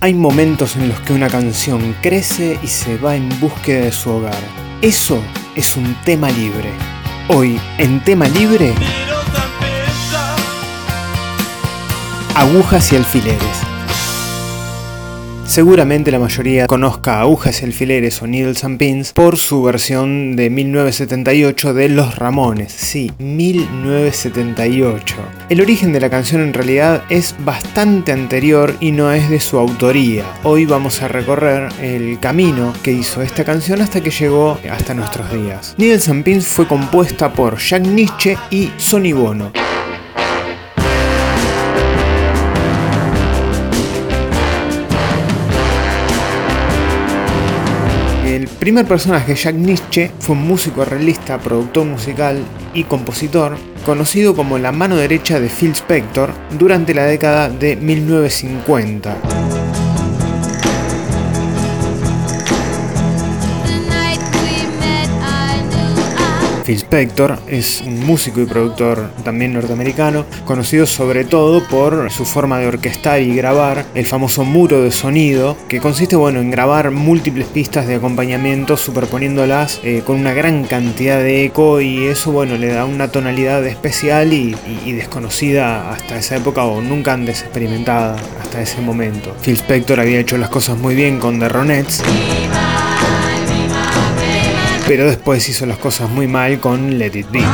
Hay momentos en los que una canción crece y se va en búsqueda de su hogar. Eso es un tema libre. Hoy, en tema libre, agujas y alfileres. Seguramente la mayoría conozca Agujas y Alfileres o Needles and Pins por su versión de 1978 de Los Ramones. Sí, 1978. El origen de la canción en realidad es bastante anterior y no es de su autoría. Hoy vamos a recorrer el camino que hizo esta canción hasta que llegó hasta nuestros días. Needles and Pins fue compuesta por Jack Nietzsche y Sonny Bono. Primer personaje, Jack Nietzsche, fue un músico realista, productor musical y compositor, conocido como la mano derecha de Phil Spector durante la década de 1950. Phil Spector es un músico y productor también norteamericano, conocido sobre todo por su forma de orquestar y grabar el famoso muro de sonido, que consiste bueno, en grabar múltiples pistas de acompañamiento superponiéndolas eh, con una gran cantidad de eco y eso bueno, le da una tonalidad especial y, desconocida hasta esa época o nunca antes experimentada hasta ese momento. Phil Spector había hecho las cosas muy bien con The Ronettes pero después hizo las cosas muy mal con Let It Be.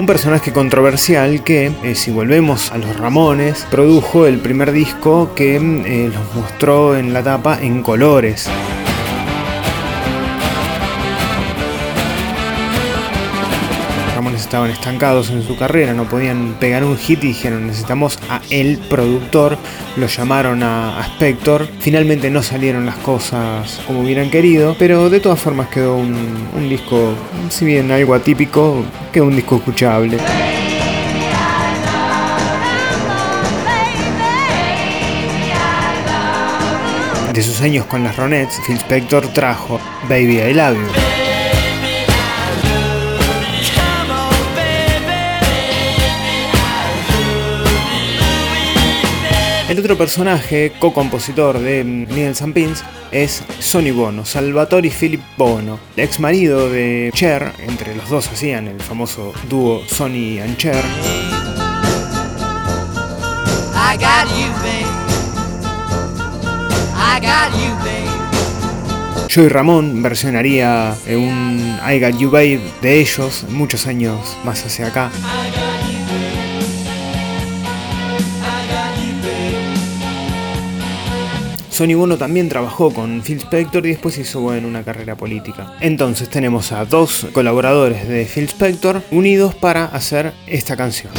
Un personaje controversial que, eh, si volvemos a los Ramones, produjo el primer disco que eh, los mostró en la tapa en colores. Estaban estancados en su carrera, no podían pegar un hit y dijeron necesitamos a el productor, lo llamaron a, Spector, finalmente no salieron las cosas como hubieran querido, pero de todas formas quedó un, un disco, si bien algo atípico, quedó un disco escuchable. De sus años con las Ronettes, Phil Spector trajo Baby I Love You. Otro personaje, co-compositor de Needles and Pins, es Sonny Bono, Salvatore Philip Bono, ex marido de Cher, entre los dos hacían el famoso dúo Sonny and Cher. Joey Ramón versionaría un I Got You Babe de ellos muchos años más hacia acá. Sonny Bono también trabajó con Phil Spector y después hizo bueno, una carrera política. Entonces tenemos a dos colaboradores de Phil Spector unidos para hacer esta canción.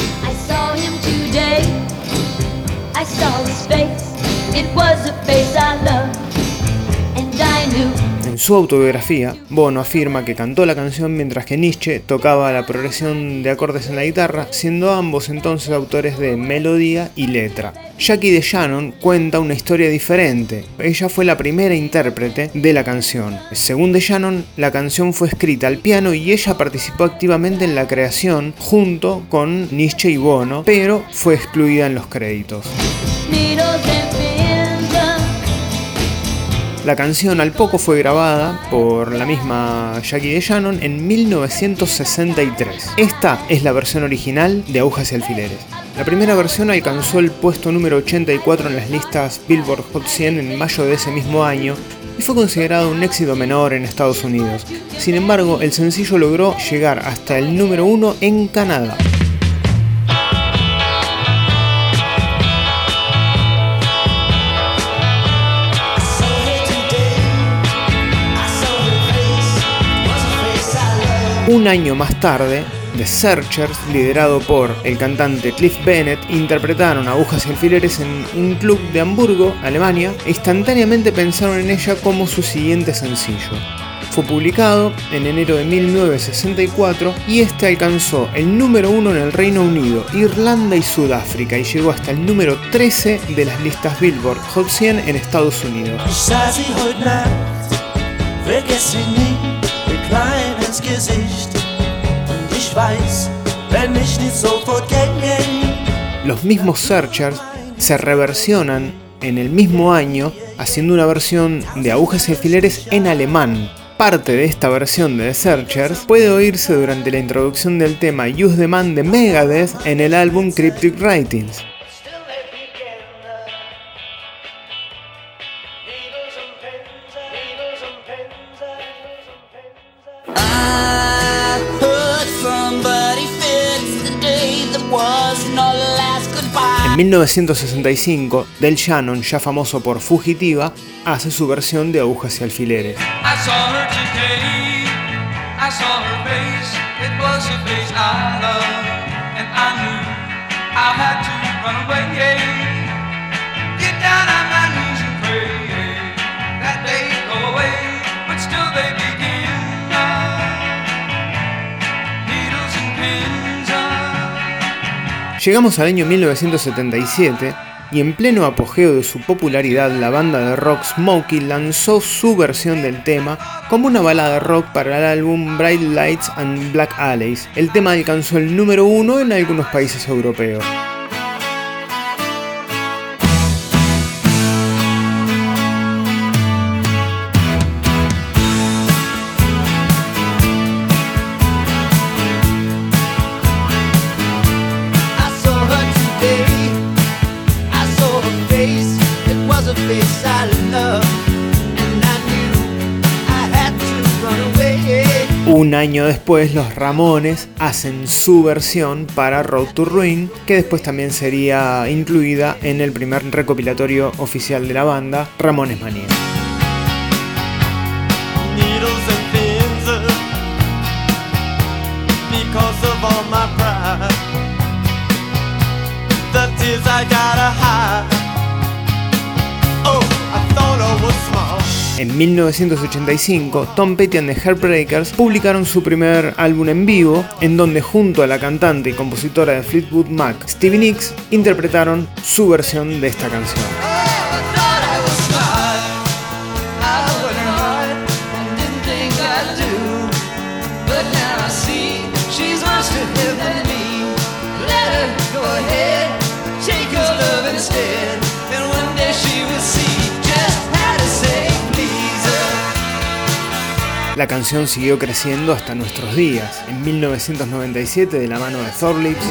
En su autobiografía, Bono afirma que cantó la canción mientras que Nietzsche tocaba la progresión de acordes en la guitarra, siendo ambos entonces autores de melodía y letra. Jackie de Shannon cuenta una historia diferente. Ella fue la primera intérprete de la canción. Según de Shannon, la canción fue escrita al piano y ella participó activamente en la creación junto con Nietzsche y Bono, pero fue excluida en los créditos. La canción al poco fue grabada por la misma Jackie de Shannon en 1963. Esta es la versión original de Agujas y Alfileres. La primera versión alcanzó el puesto número 84 en las listas Billboard Hot 100 en mayo de ese mismo año y fue considerado un éxito menor en Estados Unidos. Sin embargo, el sencillo logró llegar hasta el número 1 en Canadá. Un año más tarde, The Searchers, liderado por el cantante Cliff Bennett, interpretaron Agujas y Alfileres en un club de Hamburgo, Alemania, e instantáneamente pensaron en ella como su siguiente sencillo. Fue publicado en enero de 1964 y este alcanzó el número uno en el Reino Unido, Irlanda y Sudáfrica y llegó hasta el número 13 de las listas Billboard Hot 100 en Estados Unidos. Los mismos Searchers se reversionan en el mismo año haciendo una versión de agujas y alfileres en alemán. Parte de esta versión de The Searchers puede oírse durante la introducción del tema Use the Man de Megadeth en el álbum Cryptic Writings. 1965, Del Shannon, ya famoso por Fugitiva, hace su versión de Agujas y Alfileres. Llegamos al año 1977 y en pleno apogeo de su popularidad la banda de rock Smokey lanzó su versión del tema como una balada rock para el álbum Bright Lights and Black Alleys. El tema alcanzó el número uno en algunos países europeos. Un año después los Ramones hacen su versión para Road to Ruin, que después también sería incluida en el primer recopilatorio oficial de la banda, Ramones Manía. En 1985, Tom Petty and the Heartbreakers publicaron su primer álbum en vivo, en donde junto a la cantante y compositora de Fleetwood Mac, Stevie Nicks, interpretaron su versión de esta canción. La canción siguió creciendo hasta nuestros días. En 1997, de la mano de Thorlips,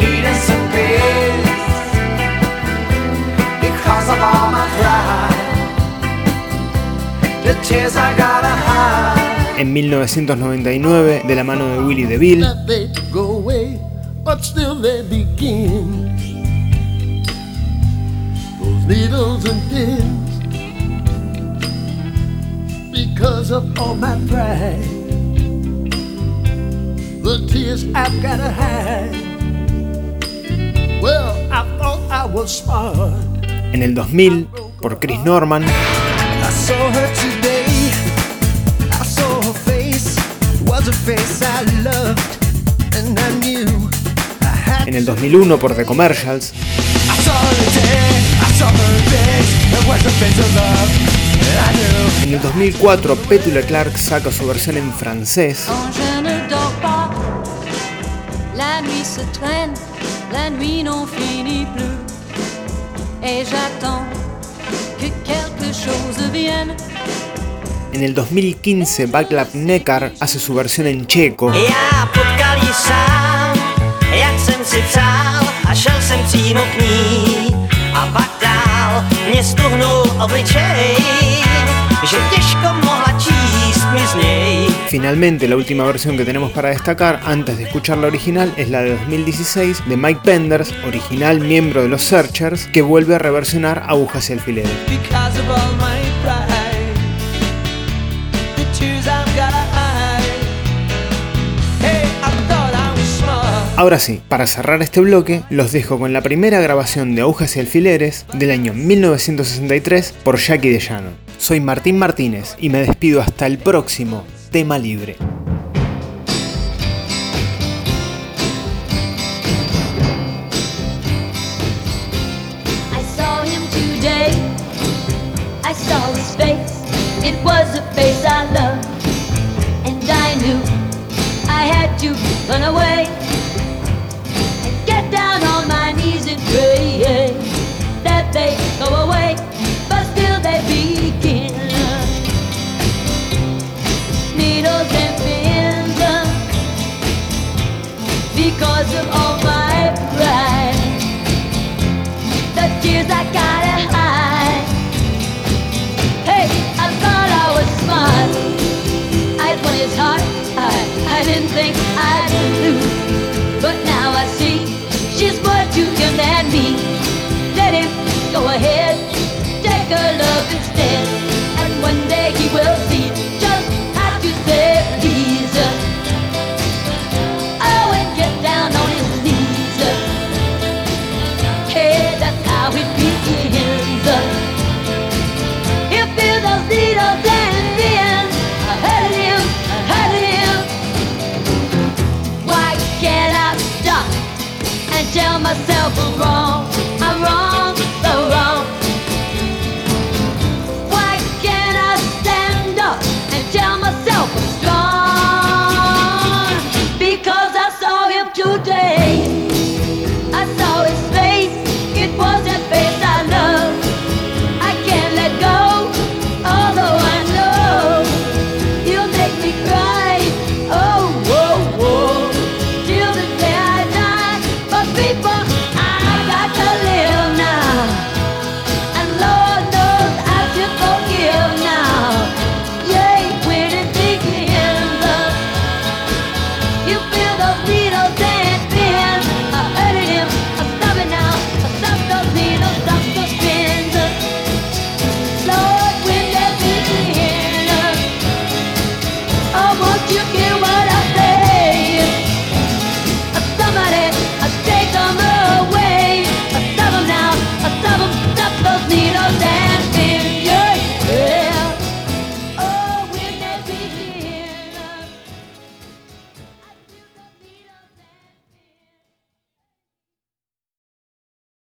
en 1999, de la mano de Willie DeVille. Of all my pride. The tears I've gotta hide. Well, I thought I was smart. En el 2000, por Chris Norman. I saw her today. I saw her face. Was a face I loved. And I knew. I had en el 2001 por The Commercials. I saw her today. En el 2004, Petula Clark saca su versión en francés. En el 2015, Backlap Neckar hace su versión en checo. Finalmente, la última versión que tenemos para destacar antes de escuchar la original es la de 2016 de Mike Penders, original miembro de los Searchers, que vuelve a reversionar Agujas y Alfileres. Ahora sí, para cerrar este bloque, los dejo con la primera grabación de Agujas y Alfileres del año 1963 por Jackie DeJano. Soy Martín Martínez y me despido hasta el próximo tema libre. run away of all